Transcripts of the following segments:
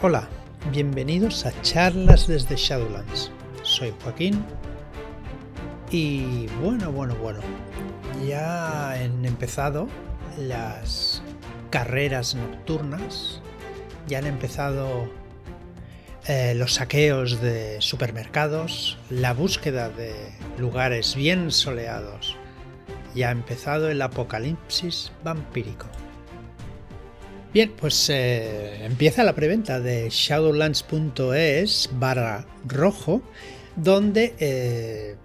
Hola, bienvenidos a charlas desde Shadowlands. Soy Joaquín y bueno, bueno, bueno, ya han empezado las carreras nocturnas, ya han empezado eh, los saqueos de supermercados, la búsqueda de lugares bien soleados, ya ha empezado el apocalipsis vampírico. Bien, pues eh, empieza la preventa de shadowlands.es barra rojo, donde eh,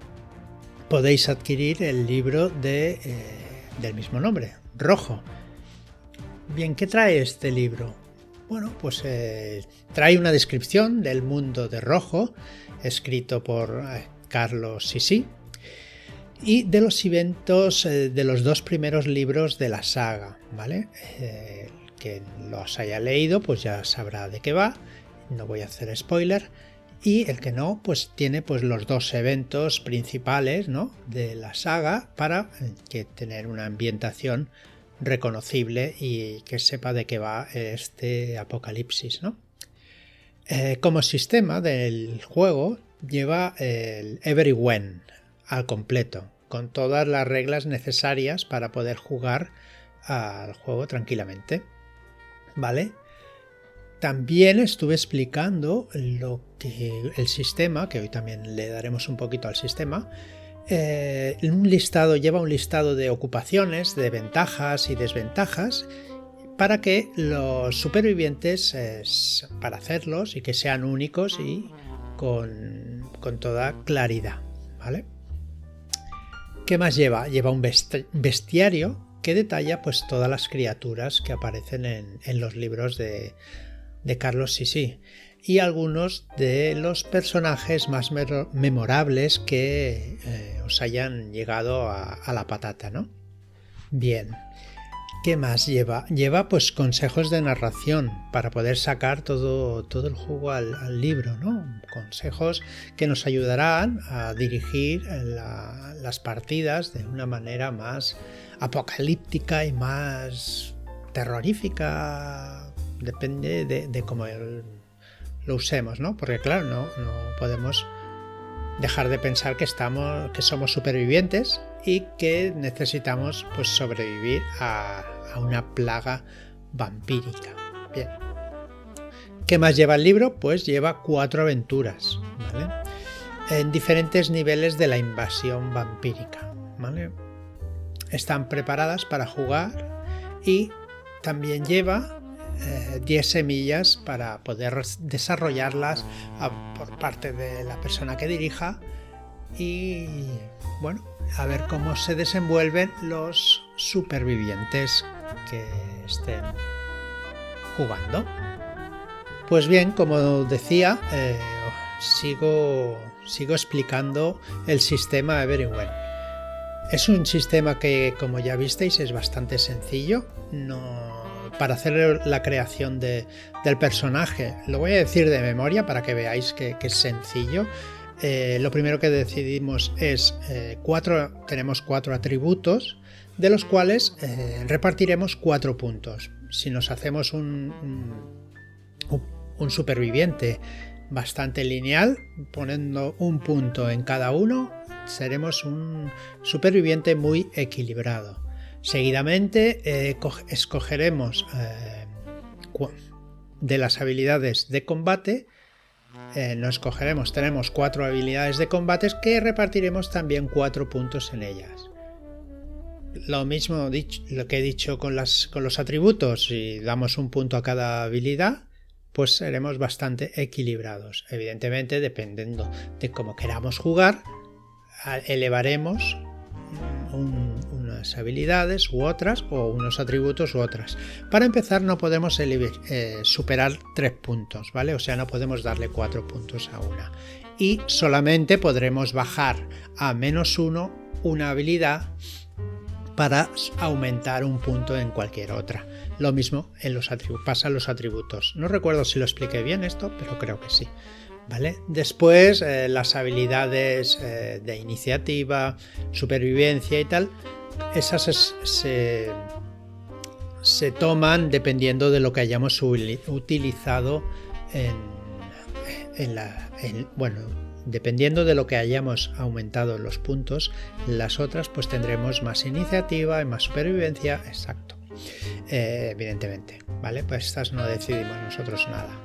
podéis adquirir el libro de, eh, del mismo nombre, rojo. Bien, ¿qué trae este libro? Bueno, pues trae una descripción del mundo de rojo, escrito por Carlos Sisi, y de los eventos de los dos primeros libros de la saga, ¿vale? Que los haya leído, pues ya sabrá de qué va. No voy a hacer spoiler. Y el que no, pues tiene pues los dos eventos principales ¿no? de la saga para eh, que tener una ambientación reconocible y que sepa de qué va este apocalipsis. ¿no? Eh, como sistema del juego lleva el Everywhen al completo, con todas las reglas necesarias para poder jugar al juego tranquilamente. ¿Vale? También estuve explicando lo que el sistema, que hoy también le daremos un poquito al sistema, eh, un listado lleva un listado de ocupaciones, de ventajas y desventajas para que los supervivientes, para hacerlos y que sean únicos y con, con toda claridad, ¿vale? ¿Qué más lleva? Lleva un bestiario que detalla pues todas las criaturas que aparecen en, los libros de, Carlos Sisi y algunos de los personajes más memorables que eh, os hayan llegado a, la patata, ¿no? Bien, ¿qué más lleva? Lleva pues consejos de narración para poder sacar todo, todo el jugo al, libro, ¿no? Consejos que nos ayudarán a dirigir las partidas de una manera más apocalíptica y más terrorífica, depende de, cómo lo usemos, ¿no? Porque claro, no, no podemos dejar de pensar que estamos, que somos supervivientes y que necesitamos pues sobrevivir a, una plaga vampírica. Bien. ¿Qué más lleva el libro? Pues lleva cuatro aventuras, ¿vale? En diferentes niveles de la invasión vampírica, ¿vale? están preparadas para jugar y también lleva 10 eh, semillas para poder desarrollarlas por parte de la persona que dirija y bueno, a ver cómo se desenvuelven los supervivientes que estén jugando. Pues bien, como decía, eh, sigo, sigo explicando el sistema Everywhere. Es un sistema que, como ya visteis, es bastante sencillo. No, para hacer la creación del personaje, lo voy a decir de memoria para que veáis que, es sencillo. Eh, lo primero que decidimos es eh, cuatro, tenemos cuatro atributos, de los cuales eh, repartiremos cuatro puntos. Si nos hacemos un, superviviente bastante lineal, poniendo un punto en cada uno, seremos un superviviente muy equilibrado. Seguidamente escogeremos de las habilidades de combate. Eh, no escogeremos, tenemos cuatro habilidades de combate que repartiremos también cuatro puntos en ellas. Lo mismo lo que he dicho con, las, con los atributos, si damos un punto a cada habilidad, pues seremos bastante equilibrados. Evidentemente, dependiendo de cómo queramos jugar, elevaremos habilidades u otras o unos atributos u otras. Para empezar no podemos eh, superar tres puntos, ¿vale? O sea, no podemos darle cuatro puntos a una. Y solamente podremos bajar a menos uno una habilidad para aumentar un punto en cualquier otra. Lo mismo en los pasa en los atributos. No recuerdo si lo expliqué bien esto, pero creo que sí. Después eh, las habilidades eh, de iniciativa, supervivencia y tal, esas se, se, toman dependiendo de lo que hayamos utilizado en, la... bueno, dependiendo de lo que hayamos aumentado los puntos, las otras pues tendremos más iniciativa y más supervivencia, exacto. Eh, evidentemente, ¿vale? Pues estas no decidimos nosotros nada.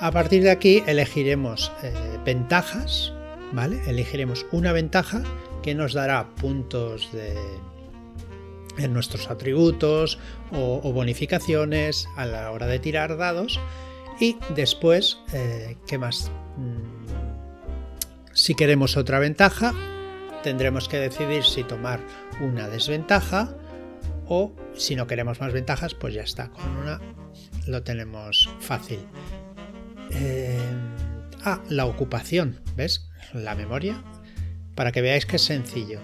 A partir de aquí elegiremos eh, ventajas, ¿vale? Elegiremos una ventaja que nos dará puntos de, en nuestros atributos o, bonificaciones a la hora de tirar dados. Y después, eh, ¿qué más? Mm, si queremos otra ventaja, tendremos que decidir si tomar una desventaja o si no queremos más ventajas, pues ya está. Con una lo tenemos fácil. Eh, ah, la ocupación, ¿ves? La memoria. Para que veáis que es sencillo.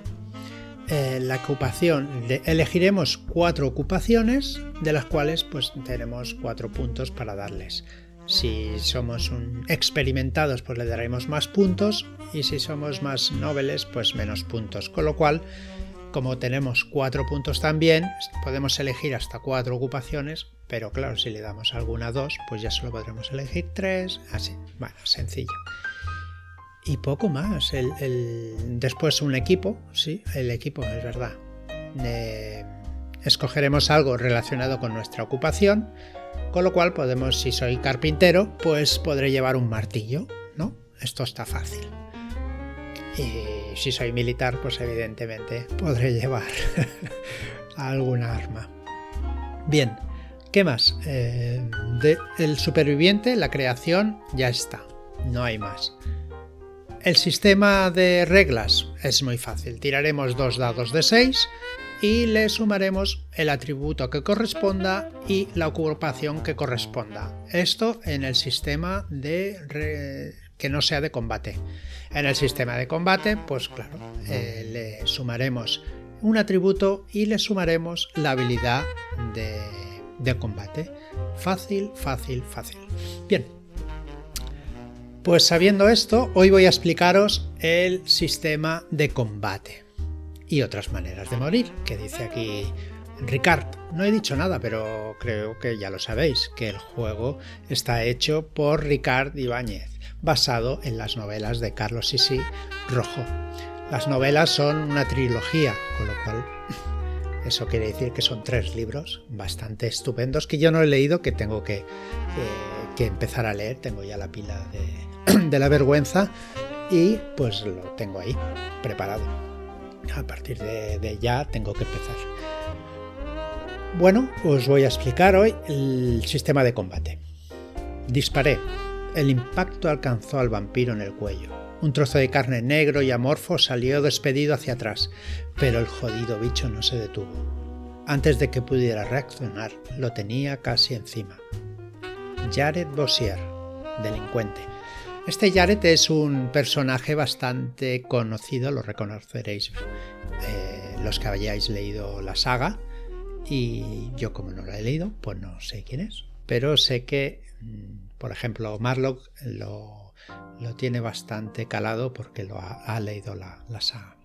Eh, la ocupación, elegiremos cuatro ocupaciones, de las cuales pues tenemos cuatro puntos para darles. Si somos experimentados, pues le daremos más puntos, y si somos más nobles, pues menos puntos. Con lo cual, como tenemos cuatro puntos también, podemos elegir hasta cuatro ocupaciones, pero claro, si le damos alguna dos, pues ya solo podremos elegir tres, así. Bueno, sencillo y poco más. El, después un equipo, sí, el equipo es verdad. escogeremos algo relacionado con nuestra ocupación, con lo cual podemos, si soy carpintero, pues podré llevar un martillo, ¿no? Esto está fácil. Y si soy militar, pues evidentemente podré llevar alguna arma. Bien, ¿qué más? Eh, el superviviente, la creación, ya está. No hay más. El sistema de reglas es muy fácil. Tiraremos dos dados de 6 y le sumaremos el atributo que corresponda y la ocupación que corresponda. Esto en el sistema de que no sea de combate. En el sistema de combate, pues claro, eh, le sumaremos un atributo y le sumaremos la habilidad de, de combate. Fácil, fácil, fácil. Bien, pues sabiendo esto, hoy voy a explicaros el sistema de combate y otras maneras de morir, que dice aquí Ricard. No he dicho nada, pero creo que ya lo sabéis, que el juego está hecho por Ricard Ibáñez, basado en las novelas de Carlos Sisi Rojo. Las novelas son una trilogía, con lo cual eso quiere decir que son tres libros bastante estupendos que yo no he leído, que tengo que, que empezar a leer. Tengo ya la pila de, de la vergüenza y pues lo tengo ahí preparado. A partir de, ya tengo que empezar. Bueno, os voy a explicar hoy el sistema de combate. Disparé. El impacto alcanzó al vampiro en el cuello. Un trozo de carne negro y amorfo salió despedido hacia atrás, pero el jodido bicho no se detuvo. Antes de que pudiera reaccionar, lo tenía casi encima. Jared Bossier, delincuente, este Jared es un personaje bastante conocido, lo reconoceréis eh, los que hayáis leído la saga. Y yo como no lo he leído, pues no sé quién es. Pero sé que, mm, por ejemplo, Marlock lo, tiene bastante calado porque lo ha, leído la, saga.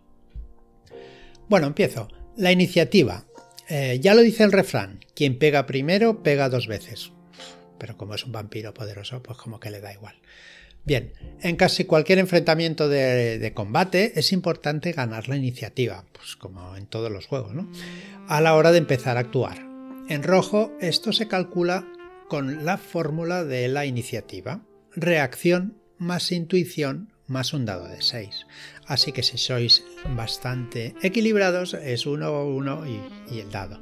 Bueno, empiezo. La iniciativa. Eh, ya lo dice el refrán, quien pega primero pega dos veces. Pero como es un vampiro poderoso, pues como que le da igual. Bien, en casi cualquier enfrentamiento de, combate es importante ganar la iniciativa, pues como en todos los juegos, ¿no? A la hora de empezar a actuar. En rojo, esto se calcula con la fórmula de la iniciativa. Reacción más intuición más un dado de 6. Así que si sois bastante equilibrados es 1, 1 y, y, el dado.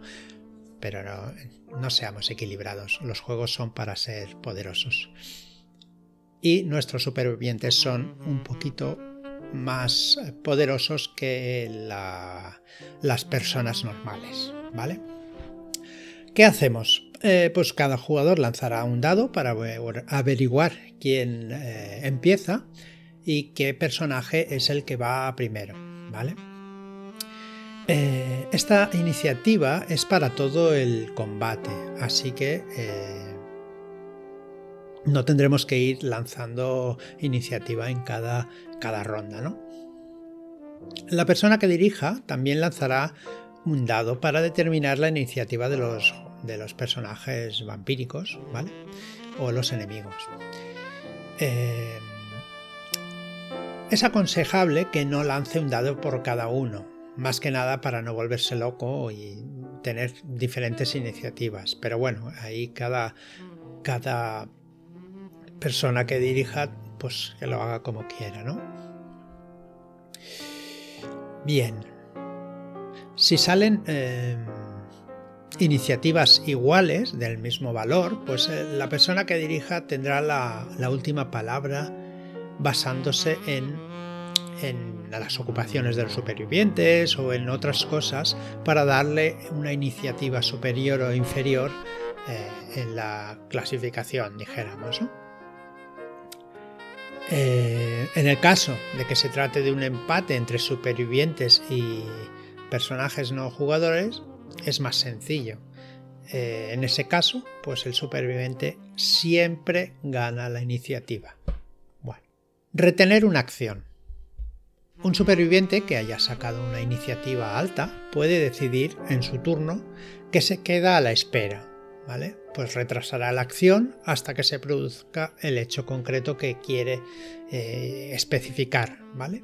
Pero no, seamos equilibrados, los juegos son para ser poderosos y nuestros supervivientes son un poquito más poderosos que las personas normales, ¿vale? ¿Qué hacemos? Eh, pues cada jugador lanzará un dado para averiguar quién eh, empieza y qué personaje es el que va primero, ¿vale? Eh, esta iniciativa es para todo el combate, así que no tendremos que ir lanzando iniciativa en cada, cada ronda, ¿no? La persona que dirija también lanzará un dado para determinar la iniciativa de los, de los personajes vampíricos, ¿vale? O los enemigos. eh, es aconsejable que no lance un dado por cada uno, más que nada para no volverse loco y tener diferentes iniciativas. Pero bueno, ahí cada, cada persona que dirija, pues que lo haga como quiera, ¿no? Bien. Si salen eh, iniciativas iguales del mismo valor, pues eh, la persona que dirija tendrá la, última palabra basándose en, en, las ocupaciones de los supervivientes o en otras cosas para darle una iniciativa superior o inferior eh, en la clasificación, dijéramos. Eh, en el caso de que se trate de un empate entre supervivientes y personajes no jugadores, es más sencillo. Eh, en ese caso, pues el superviviente siempre gana la iniciativa. Bueno, retener una acción. Un superviviente que haya sacado una iniciativa alta puede decidir en su turno que se queda a la espera, ¿vale? Pues retrasará la acción hasta que se produzca el hecho concreto que quiere eh, especificar, ¿vale?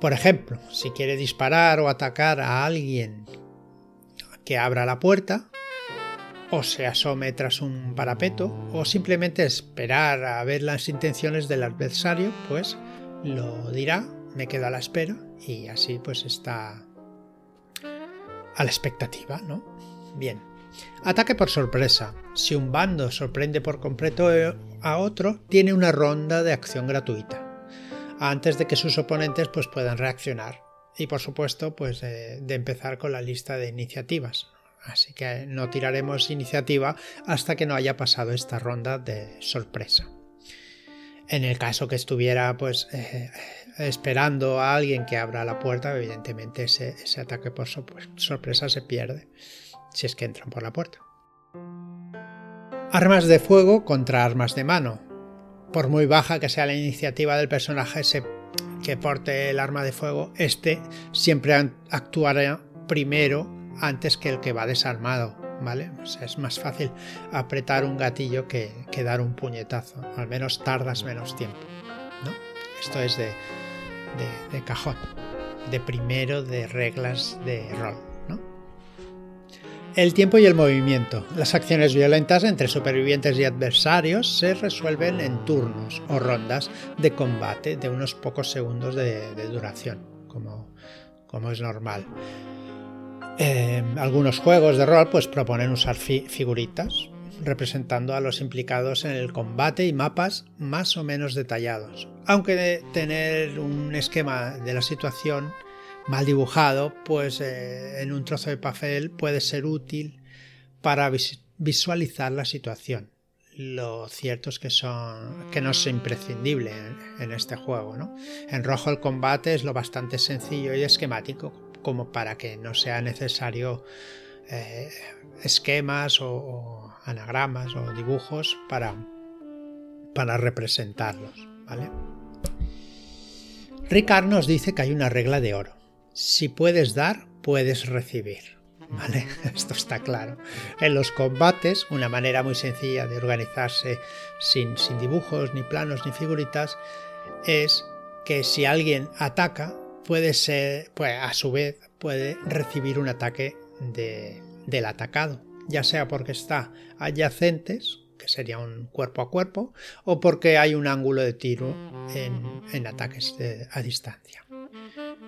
Por ejemplo, si quiere disparar o atacar a alguien que abra la puerta, o se asome tras un parapeto, o simplemente esperar a ver las intenciones del adversario, pues lo dirá, me quedo a la espera y así pues está a la expectativa, ¿no? Bien. Ataque por sorpresa. Si un bando sorprende por completo a otro, tiene una ronda de acción gratuita, antes de que sus oponentes pues, puedan reaccionar y por supuesto pues de, empezar con la lista de iniciativas. Así que no tiraremos iniciativa hasta que no haya pasado esta ronda de sorpresa. En el caso que estuviera pues eh, esperando a alguien que abra la puerta, evidentemente ese, ataque por sorpresa se pierde si es que entran por la puerta. Armas de fuego contra armas de mano. Por muy baja que sea la iniciativa del personaje, se que porte el arma de fuego, este siempre actuará primero antes que el que va desarmado, ¿vale? es más fácil apretar un gatillo que, dar un puñetazo, al menos tardas menos tiempo, ¿no? Esto es de, de cajón, de primero de reglas de rol. El tiempo y el movimiento. Las acciones violentas entre supervivientes y adversarios se resuelven en turnos o rondas de combate de unos pocos segundos de, duración, como, como, es normal. Eh, algunos juegos de rol pues, proponen usar figuritas representando a los implicados en el combate y mapas más o menos detallados, aunque tener un esquema de la situación mal dibujado, pues eh, en un trozo de papel puede ser útil para visualizar la situación. Lo cierto es que, son, que no es imprescindible en, este juego. ¿no? En rojo el combate es lo bastante sencillo y esquemático como para que no sea necesario eh, esquemas o, anagramas o dibujos para, para representarlos. ¿vale? Ricard nos dice que hay una regla de oro si puedes dar, puedes recibir. ¿Vale? Esto está claro. En los combates, una manera muy sencilla de organizarse sin, sin dibujos, ni planos, ni figuritas, es que si alguien ataca, puede ser, pues a su vez, puede recibir un ataque del atacado, ya sea porque está adyacentes, que sería un cuerpo a cuerpo, o porque hay un ángulo de tiro en, ataques a distancia.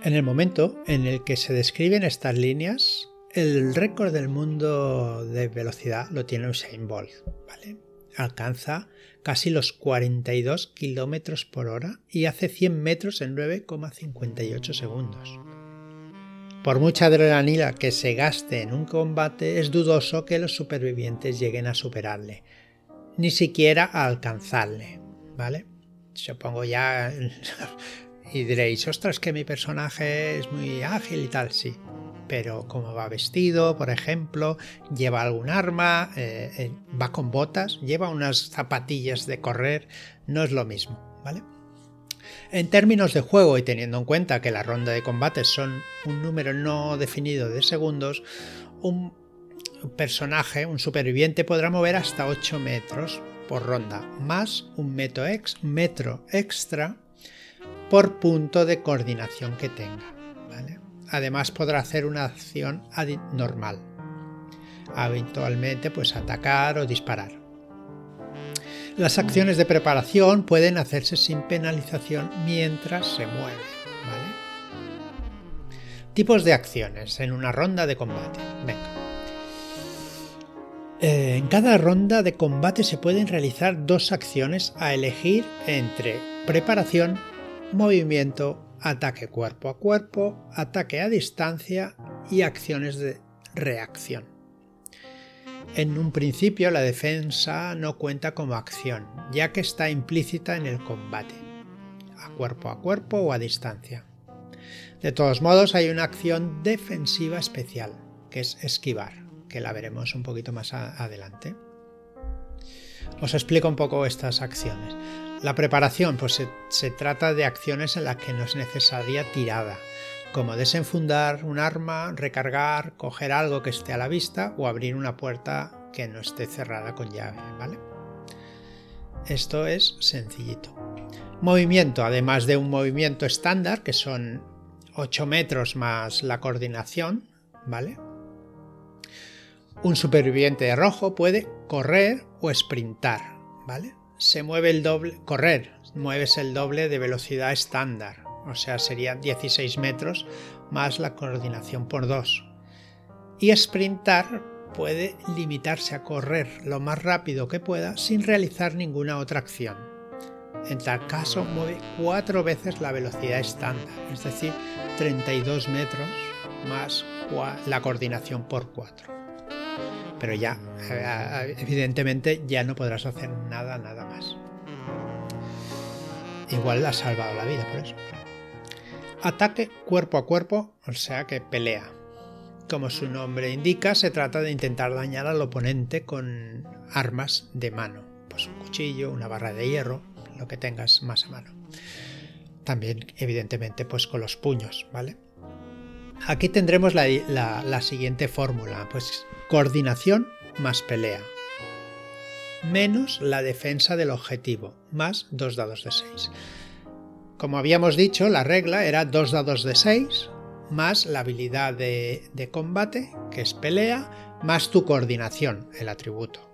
En el momento en el que se describen estas líneas, el récord del mundo de velocidad lo tiene Usain Bolt, ¿vale? Alcanza casi los 42 kilómetros por hora y hace 100 metros en 9,58 segundos. Por mucha adrenalina que se gaste en un combate, es dudoso que los supervivientes lleguen a superarle, ni siquiera a alcanzarle, ¿vale? Supongo ya y diréis, ostras, que mi personaje es muy ágil y tal, sí. Pero como va vestido, por ejemplo, lleva algún arma, eh, eh, va con botas, lleva unas zapatillas de correr, no es lo mismo, ¿vale? En términos de juego y teniendo en cuenta que la ronda de combates son un número no definido de segundos, un personaje, un superviviente, podrá mover hasta 8 metros por ronda, más un metro extra por punto de coordinación que tenga. Además podrá hacer una acción normal, habitualmente pues atacar o disparar. Las acciones de preparación pueden hacerse sin penalización mientras se mueve. Tipos de acciones en una ronda de combate. Eh, en cada ronda de combate se pueden realizar dos acciones a elegir entre preparación, movimiento, ataque cuerpo a cuerpo, ataque a distancia y acciones de reacción. En un principio la defensa no cuenta como acción, ya que está implícita en el combate, a cuerpo a cuerpo o a distancia. De todos modos hay una acción defensiva especial, que es esquivar que la veremos un poquito más adelante. Os explico un poco estas acciones. La preparación, pues se, trata de acciones en las que no es necesaria tirada, como desenfundar un arma, recargar, coger algo que esté a la vista o abrir una puerta que no esté cerrada con llave, ¿vale? Esto es sencillito. Movimiento, además de un movimiento estándar, que son 8 metros más la coordinación, ¿vale? Un superviviente rojo puede correr o sprintar, ¿vale? Se mueve el doble, correr, mueves el doble de velocidad estándar, o sea, serían 16 metros más la coordinación por 2. Y sprintar puede limitarse a correr lo más rápido que pueda sin realizar ninguna otra acción. En tal caso, mueve cuatro veces la velocidad estándar, es decir, 32 metros más la coordinación por 4 pero ya, evidentemente, ya no podrás hacer nada, nada más. Igual ha salvado la vida por eso. Ataque cuerpo a cuerpo, o sea que pelea. Como su nombre indica, se trata de intentar dañar al oponente con armas de mano, pues un cuchillo, una barra de hierro, lo que tengas más a mano. También, evidentemente, pues con los puños, ¿vale? Aquí tendremos la, siguiente fórmula, pues Coordinación más pelea. Menos la defensa del objetivo, más dos dados de 6. Como habíamos dicho, la regla era dos dados de 6, más la habilidad de combate, que es pelea, más tu coordinación, el atributo.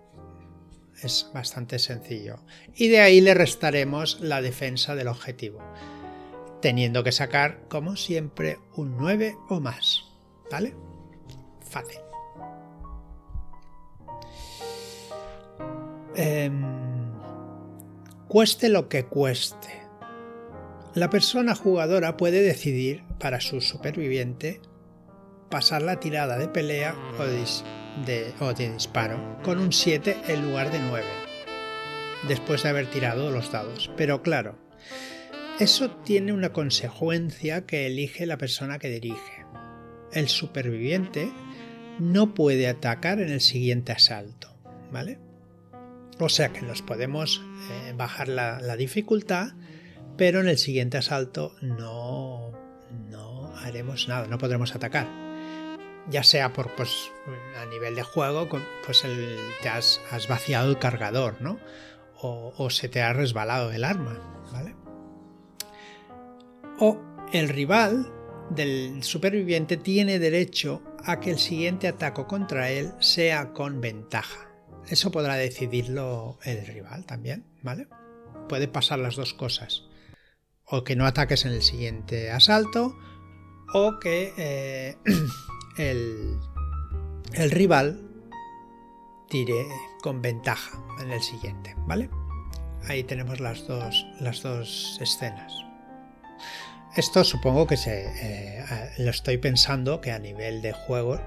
Es bastante sencillo. Y de ahí le restaremos la defensa del objetivo, teniendo que sacar, como siempre, un 9 o más. ¿Vale? Fácil. Em, cueste lo que cueste. La persona jugadora puede decidir para su superviviente pasar la tirada de pelea o de, o de disparo con un 7 en lugar de 9, después de haber tirado los dados. Pero claro, eso tiene una consecuencia que elige la persona que dirige. El superviviente no puede atacar en el siguiente asalto, ¿vale? O sea que nos podemos eh, bajar la, dificultad, pero en el siguiente asalto no, no haremos nada, no podremos atacar. Ya sea por pues, a nivel de juego, pues te has, vaciado el cargador, ¿no? O, se te ha resbalado el arma, ¿vale? O el rival del superviviente tiene derecho a que el siguiente ataque contra él sea con ventaja. Eso podrá decidirlo el rival también, ¿vale? Puede pasar las dos cosas. O que no ataques en el siguiente asalto, o que eh, el, el rival tire con ventaja en el siguiente, ¿vale? Ahí tenemos las dos, las dos escenas. Esto supongo que se, eh, lo estoy pensando que a nivel de juego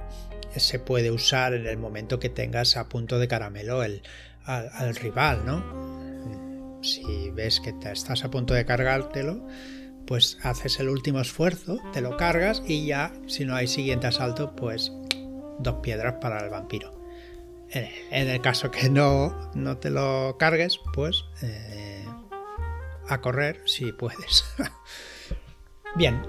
se puede usar en el momento que tengas a punto de caramelo el, al, rival, ¿no? Si ves que estás a punto de cargártelo, pues haces el último esfuerzo, te lo cargas y ya, si no hay siguiente asalto, pues dos piedras para el vampiro. En el caso que no, no te lo cargues, pues eh, a correr si puedes. Bien,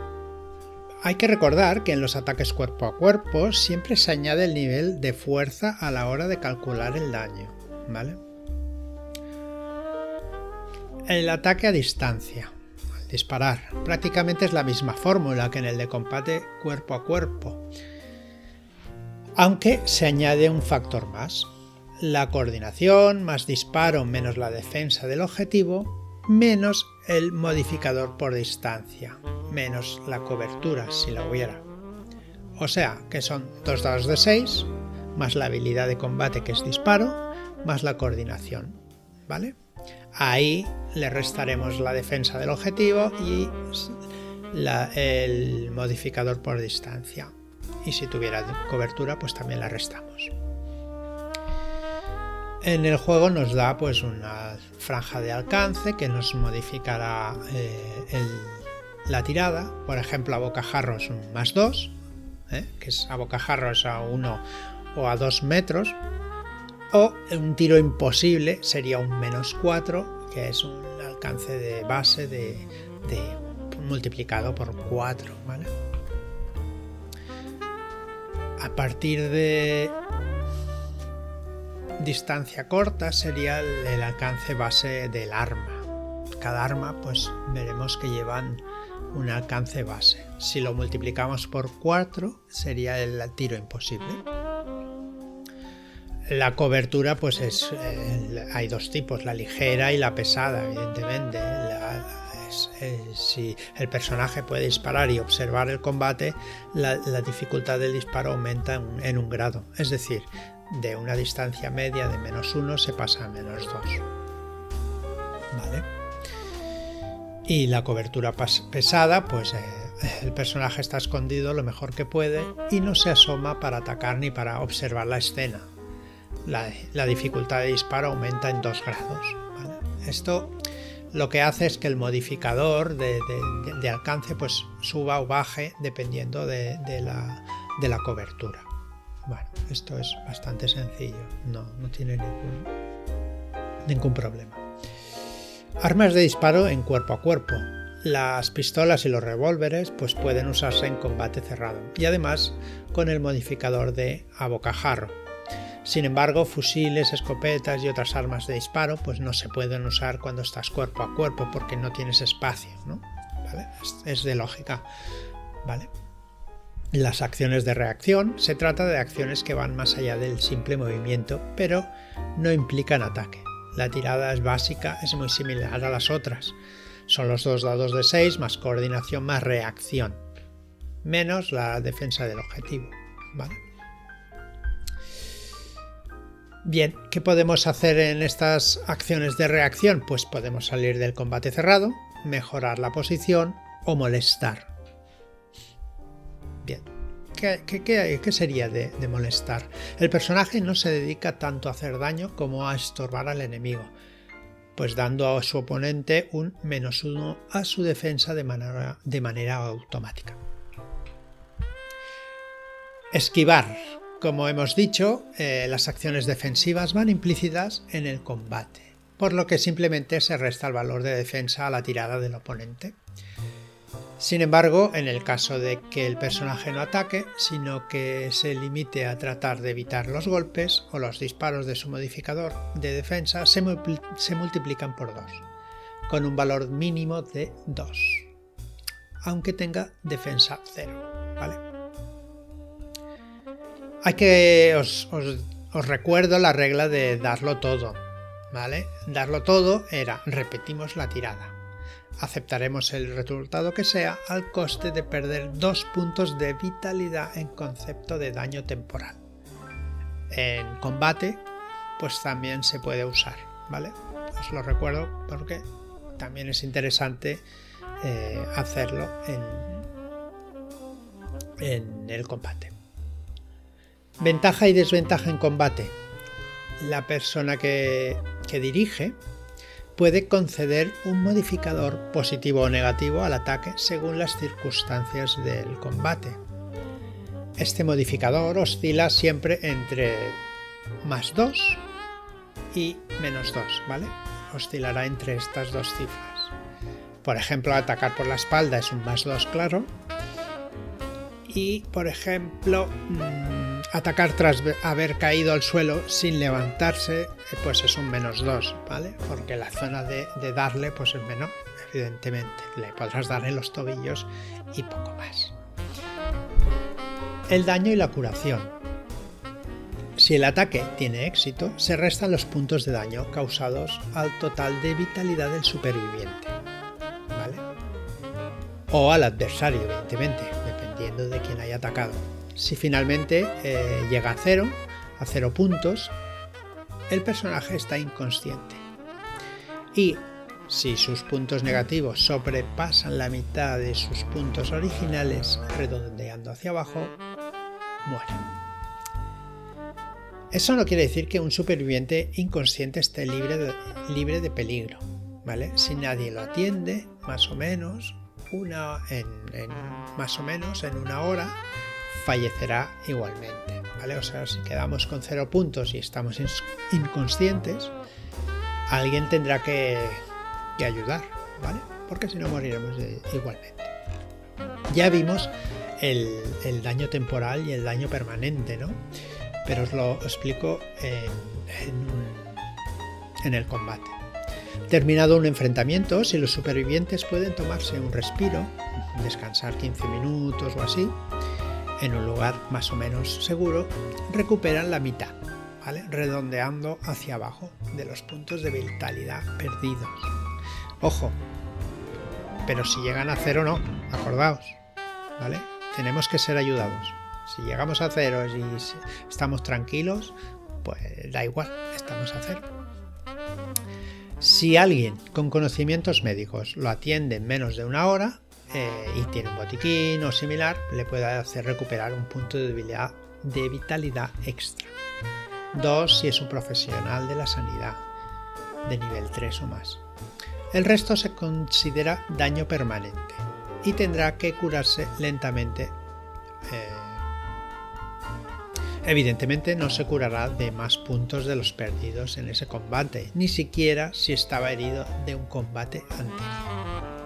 hay que recordar que en los ataques cuerpo a cuerpo siempre se añade el nivel de fuerza a la hora de calcular el daño, ¿vale? El ataque a distancia. disparar. Prácticamente es la misma fórmula que en el de combate cuerpo a cuerpo. Aunque se añade un factor más. La coordinación más disparo menos la defensa del objetivo menos el modificador por distancia menos la cobertura si la hubiera. O sea que son dos dados de 6 más la habilidad de combate que es disparo más la coordinación. ¿Vale? Ahí le restaremos la defensa del objetivo y el modificador por distancia. Y si tuviera cobertura, pues también la restamos. En el juego nos da pues una franja de alcance que nos modificará eh, la tirada. Por ejemplo, a bocajarros un más 2, ¿eh? que es a bocajarros a 1 o a 2 metros. O un tiro imposible sería un menos 4, que es un alcance de base de, multiplicado por 4. A partir de distancia corta sería el, alcance base del arma. Cada arma pues veremos que llevan un alcance base. Si lo multiplicamos por 4 sería el tiro imposible. La cobertura, pues es. Eh, hay dos tipos, la ligera y la pesada, evidentemente. si el personaje puede disparar y observar el combate, la, dificultad del disparo aumenta en, un grado. Es decir, de una distancia media de menos 1 se pasa a menos 2. ¿Vale? Y la cobertura pesada, pues eh, el personaje está escondido lo mejor que puede y no se asoma para atacar ni para observar la escena la, dificultad de disparo aumenta en 2 grados. Esto lo que hace es que el modificador de, alcance pues suba o baje dependiendo de, la, cobertura. Bueno, esto es bastante sencillo, no, tiene ningún, problema. Armas de disparo en cuerpo a cuerpo. Las pistolas y los revólveres pues pueden usarse en combate cerrado y además con el modificador de abocajarro, sin embargo, fusiles, escopetas y otras armas de disparo pues no se pueden usar cuando estás cuerpo a cuerpo porque no tienes espacio, ¿no? Es, de lógica, ¿vale? Las acciones de reacción se trata de acciones que van más allá del simple movimiento, pero no implican ataque. La tirada es básica, es muy similar a las otras. Son los dos dados de 6 más coordinación más reacción, menos la defensa del objetivo, ¿vale? Bien, ¿qué podemos hacer en estas acciones de reacción? Pues podemos salir del combate cerrado, mejorar la posición o molestar. ¿Qué, sería de, molestar? El personaje no se dedica tanto a hacer daño como a estorbar al enemigo, pues dando a su oponente un menos uno a su defensa de manera, de manera automática. Esquivar como hemos dicho, eh, las acciones defensivas van implícitas en el combate, por lo que simplemente se resta el valor de defensa a la tirada del oponente. Sin embargo, en el caso de que el personaje no ataque, sino que se limite a tratar de evitar los golpes o los disparos de su modificador de defensa, se, multiplican por 2, con un valor mínimo de 2, aunque tenga defensa 0. ¿vale? Hay que. Os, recuerdo la regla de darlo todo. ¿Vale? Darlo todo era repetimos la tirada. Aceptaremos el resultado que sea al coste de perder dos puntos de vitalidad en concepto de daño temporal. En combate, pues también se puede usar, ¿vale? Os lo recuerdo porque también es interesante eh, hacerlo en el combate. Ventaja y desventaja en combate. La persona que, dirige puede conceder un modificador positivo o negativo al ataque según las circunstancias del combate. Este modificador oscila siempre entre más 2 y menos 2, ¿vale? Oscilará entre estas dos cifras. Por ejemplo, atacar por la espalda es un más 2 claro. Y, por ejemplo, mm, atacar tras haber caído al suelo sin levantarse, pues es un menos 2, ¿vale? Porque la zona de, darle pues es menor, evidentemente. Le podrás dar en los tobillos y poco más. El daño y la curación. Si el ataque tiene éxito, se restan los puntos de daño causados al total de vitalidad del superviviente. ¿Vale? O al adversario, evidentemente, dependiendo de quién haya atacado. Si finalmente eh, llega a cero, a cero puntos, el personaje está inconsciente. Y si sus puntos negativos sobrepasan la mitad de sus puntos originales, redondeando hacia abajo, muere. Eso no quiere decir que un superviviente inconsciente esté libre de, peligro, ¿vale? Si nadie lo atiende, más o menos, una en más o menos en una hora, fallecerá igualmente. ¿vale? O sea, si quedamos con cero puntos y estamos inconscientes, alguien tendrá que, ayudar, ¿vale? Porque si no moriremos igualmente. Ya vimos el, daño temporal y el daño permanente, ¿no? Pero os lo explico en, el combate. Terminado un enfrentamiento, si los supervivientes pueden tomarse un respiro, descansar 15 minutos o así, en un lugar más o menos seguro, recuperan la mitad, ¿vale? redondeando hacia abajo de los puntos de vitalidad perdidos. Ojo, pero si llegan a cero no, acordaos, ¿vale? Tenemos que ser ayudados. Si llegamos a cero y estamos tranquilos, pues da igual, estamos a cero. Si alguien con conocimientos médicos lo atiende en menos de una hora, eh, y tiene un botiquín o similar, le puede hacer recuperar un punto de vitalidad, de vitalidad extra. Dos, si es un profesional de la sanidad de nivel 3 o más. El resto se considera daño permanente y tendrá que curarse lentamente. Eh, evidentemente no se curará de más puntos de los perdidos en ese combate, ni siquiera si estaba herido de un combate anterior.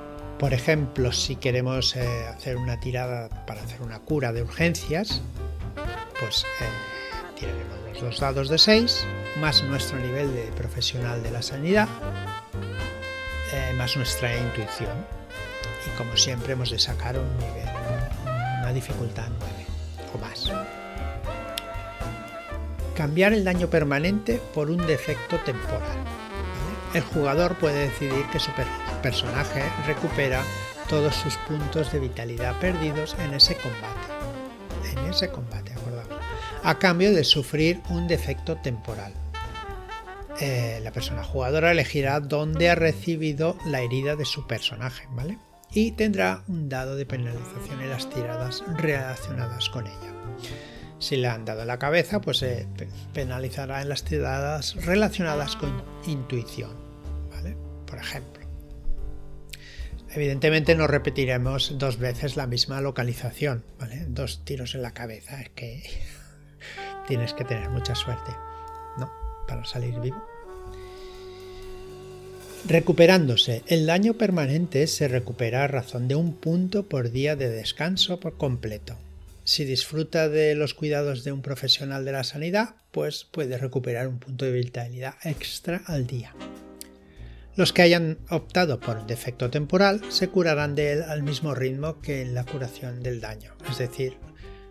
Por ejemplo, si queremos eh, hacer una tirada para hacer una cura de urgencias, pues eh, tiraremos los dos dados de 6, más nuestro nivel de profesional de la sanidad, eh, más nuestra intuición. Y como siempre hemos de sacar un nivel, una dificultad 9 o más. Cambiar el daño permanente por un defecto temporal. El jugador puede decidir que su personaje recupera todos sus puntos de vitalidad perdidos en ese combate. En ese combate, acordaos. A cambio de sufrir un defecto temporal. Eh, la persona jugadora elegirá dónde ha recibido la herida de su personaje, ¿vale? Y tendrá un dado de penalización en las tiradas relacionadas con ella. Si le han dado la cabeza, pues se penalizará en las tiradas relacionadas con intuición, ¿vale? Por ejemplo. Evidentemente no repetiremos dos veces la misma localización, ¿vale? Dos tiros en la cabeza, es que tienes que tener mucha suerte, ¿no? Para salir vivo. Recuperándose, el daño permanente se recupera a razón de un punto por día de descanso por completo. Si disfruta de los cuidados de un profesional de la sanidad, pues puede recuperar un punto de vitalidad extra al día. Los que hayan optado por defecto temporal se curarán de él al mismo ritmo que en la curación del daño, es decir,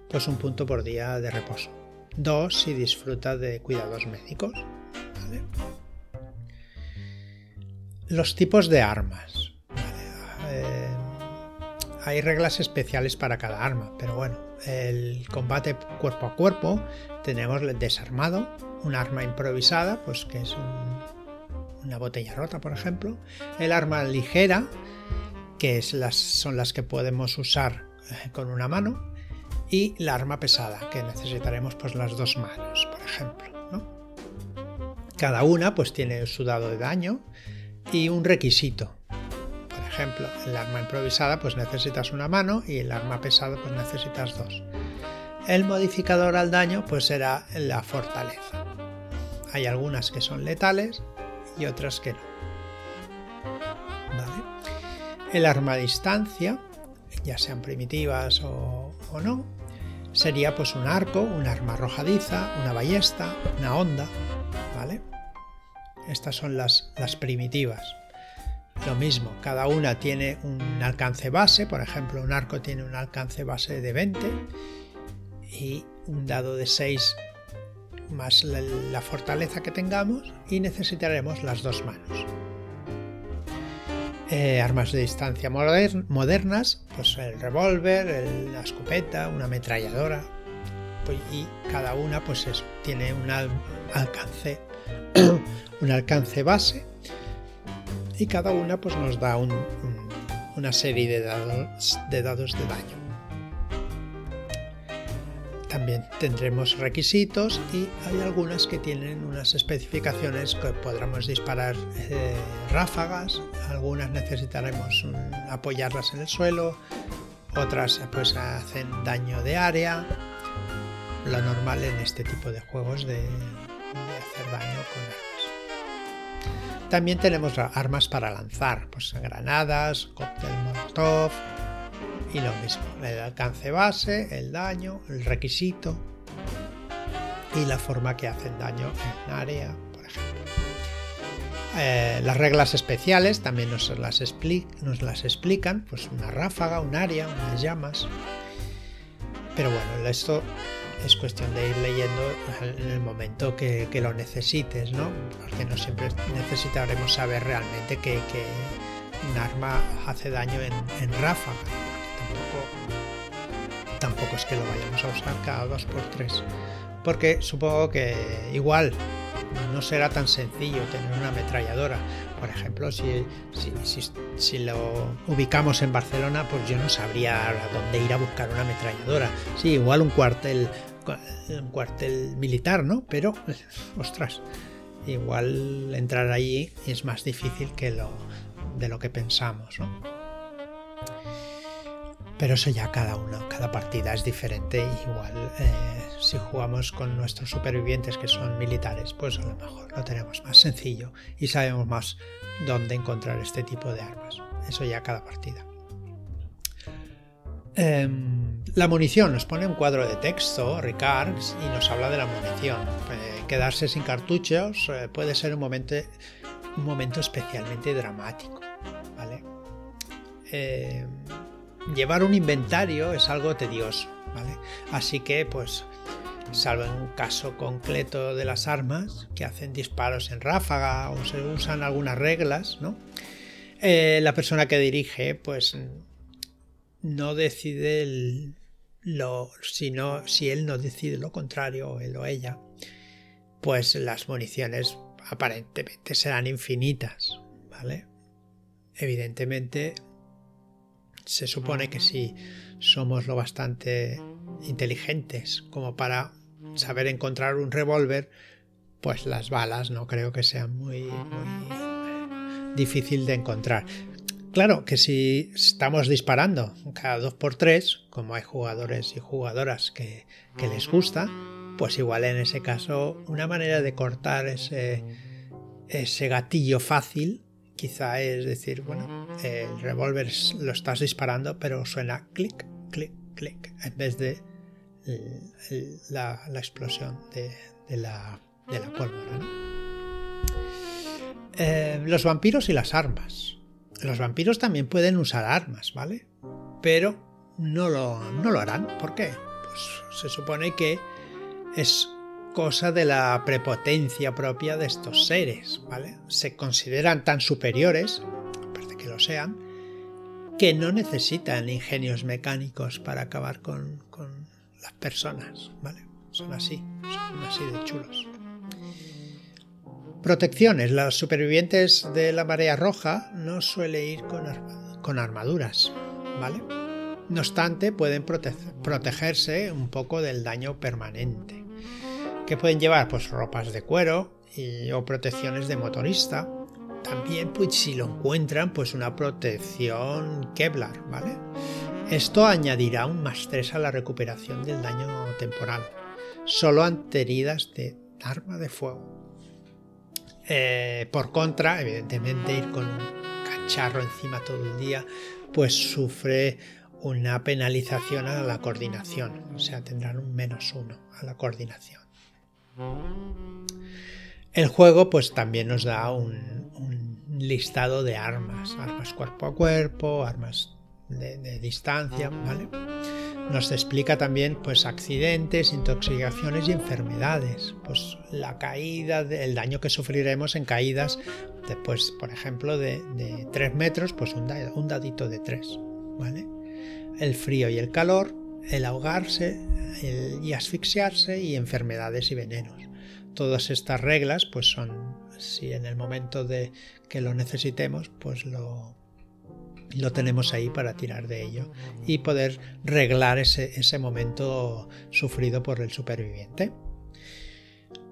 pues un punto por día de reposo. Dos si disfruta de cuidados médicos. Los tipos de armas. Eh, hay reglas especiales para cada arma, pero bueno, el combate cuerpo a cuerpo tenemos el desarmado, un arma improvisada, pues que es un una botella rota, por ejemplo, el arma ligera, que es las, son las que podemos usar eh, con una mano, y la arma pesada, que necesitaremos pues las dos manos, por ejemplo. Cada una pues tiene su dado de daño y un requisito. Por ejemplo, el arma improvisada pues necesitas una mano y el arma pesada pues necesitas dos. El modificador al daño pues será la fortaleza. Hay algunas que son letales y otras que no. El arma a distancia, ya sean primitivas o, no, sería pues un arco, un arma arrojadiza, una ballesta, una onda, ¿vale? Estas son las, las primitivas. Lo mismo, cada una tiene un alcance base, por ejemplo, un arco tiene un alcance base de 20 y un dado de 6 más la, fortaleza que tengamos y necesitaremos las dos manos. Eh, armas de distancia modernas, pues el revólver, la escopeta, una ametralladora pues, y cada una pues tiene un alcance, un alcance base y cada una pues nos da una serie de dados, de dados de daño. También tendremos requisitos y hay algunas que tienen unas especificaciones que podremos disparar eh, ráfagas, algunas necesitaremos apoyarlas en el suelo, otras pues hacen daño de área, lo normal en este tipo de juegos de, hacer daño con armas. También tenemos armas para lanzar, pues granadas, cóctel molotov, y lo mismo, el alcance base, el daño, el requisito y la forma que hacen daño en área, por ejemplo. Eh, las reglas especiales también nos las, nos las explican, pues una ráfaga, un área, unas llamas. Pero bueno, esto es cuestión de ir leyendo en el momento que, lo necesites, ¿no? Porque no siempre necesitaremos saber realmente que, un arma hace daño en, en ráfaga tampoco es que lo vayamos a usar cada dos por tres. Porque supongo que igual no será tan sencillo tener una ametralladora. Por ejemplo, si, si, lo ubicamos en Barcelona, pues yo no sabría a dónde ir a buscar una ametralladora. Sí, igual un cuartel, un cuartel militar, ¿no? Pero, ostras, igual entrar allí es más difícil que lo, de lo que pensamos, ¿no? Pero eso ya cada uno, cada partida es diferente. Igual eh, si jugamos con nuestros supervivientes que son militares, pues a lo mejor lo tenemos más sencillo y sabemos más dónde encontrar este tipo de armas. Eso ya cada partida. Em, la munición nos pone un cuadro de texto, Ricard, y nos habla de la munición. Eh, quedarse sin cartuchos eh, puede ser un momento, un momento especialmente dramático. ¿vale? Llevar un inventario es algo tedioso, ¿vale? Así que, pues, salvo en un caso concreto de las armas, que hacen disparos en ráfaga o se usan algunas reglas, ¿no? Eh, la persona que dirige, pues, no decide lo, si, si él no decide lo contrario, él o ella, pues las municiones aparentemente serán infinitas, ¿vale? Evidentemente, se supone que si somos lo bastante inteligentes como para saber encontrar un revólver, pues las balas no creo que sean muy, difícil de encontrar. Claro que si estamos disparando cada dos por tres, como hay jugadores y jugadoras que, que les gusta, pues igual en ese caso una manera de cortar ese, ese gatillo fácil quizá es decir, bueno, el revólver lo estás disparando, pero suena clic, clic, clic, en vez de la, explosión de, la, pólvora. Eh, los vampiros y las armas. Los vampiros también pueden usar armas, ¿vale? Pero no lo, no lo harán. ¿Por qué? Pues se supone que es cosa de la prepotencia propia de estos seres, ¿vale? Se consideran tan superiores, que lo sean, que no necesitan ingenios mecánicos para acabar con, las personas, ¿vale? Son así, son así de chulos. Protecciones. Los supervivientes de la marea roja no suelen ir con, con armaduras, ¿vale? No obstante, pueden protegerse un poco del daño permanente que pueden llevar pues ropas de cuero o protecciones de motorista. También pues si lo encuentran pues una protección Kevlar, ¿vale? Esto añadirá un más 3 a la recuperación del daño temporal, solo ante heridas de arma de fuego. Eh, por contra, evidentemente ir con un cacharro encima todo el día pues sufre una penalización a la coordinación, o sea, tendrán un menos uno a la coordinación. El juego pues también nos da un, listado de armas, armas cuerpo a cuerpo, armas de, distancia, ¿vale? Nos explica también pues accidentes, intoxicaciones y enfermedades, pues la caída, el daño que sufriremos en caídas después, por ejemplo, de, de 3 metros, pues un, dadito de 3, ¿vale? El frío y el calor, el ahogarse y asfixiarse y enfermedades y venenos. Todas estas reglas, pues son, si en el momento de que lo necesitemos, pues lo, lo tenemos ahí para tirar de ello y poder reglar ese, ese momento sufrido por el superviviente.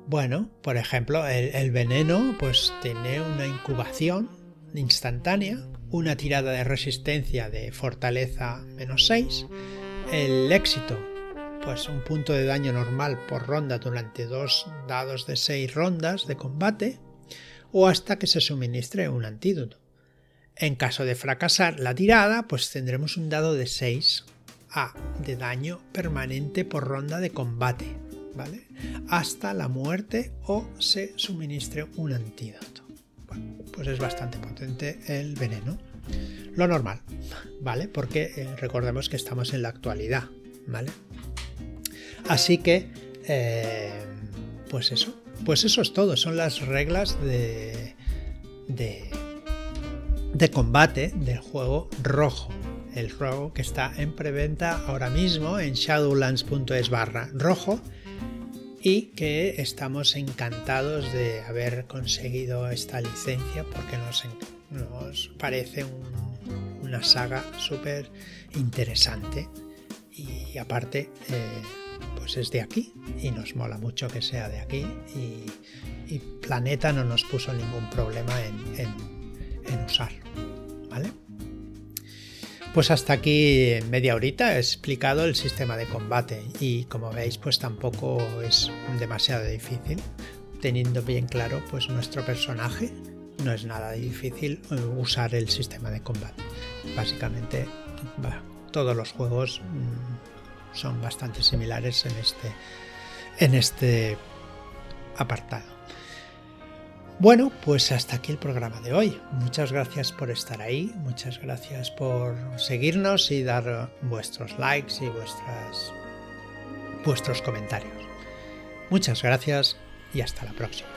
Bueno, por ejemplo, el, veneno pues tiene una incubación instantánea, una tirada de resistencia de fortaleza menos 6, el éxito pues un punto de daño normal por ronda durante dos dados de 6 rondas de combate o hasta que se suministre un antídoto. En caso de fracasar la tirada, pues tendremos un dado de 6 A de daño permanente por ronda de combate, ¿vale? Hasta la muerte o se suministre un antídoto. Bueno, pues es bastante potente el veneno. Lo normal, ¿vale? Porque eh, recordemos que estamos en la actualidad, ¿vale? Así que, eh, pues eso, pues eso es todo, son las reglas de, de combate del juego rojo, el juego que está en preventa ahora mismo en shadowlands.es barra rojo y que estamos encantados de haber conseguido esta licencia porque nos, nos parece una saga súper interesante y aparte eh, pues es de aquí y nos mola mucho que sea de aquí y, Planeta no nos puso ningún problema en usarlo. ¿vale? Pues hasta aquí media horita he explicado el sistema de combate y como veis pues tampoco es demasiado difícil teniendo bien claro pues nuestro personaje no es nada difícil eh, usar el sistema de combate básicamente todos los juegos mm, son bastante similares en este en este apartado bueno, pues hasta aquí el programa de hoy. Muchas gracias por estar ahí, muchas gracias por seguirnos y dar vuestros likes y vuestras, vuestros comentarios. Muchas gracias y hasta la próxima.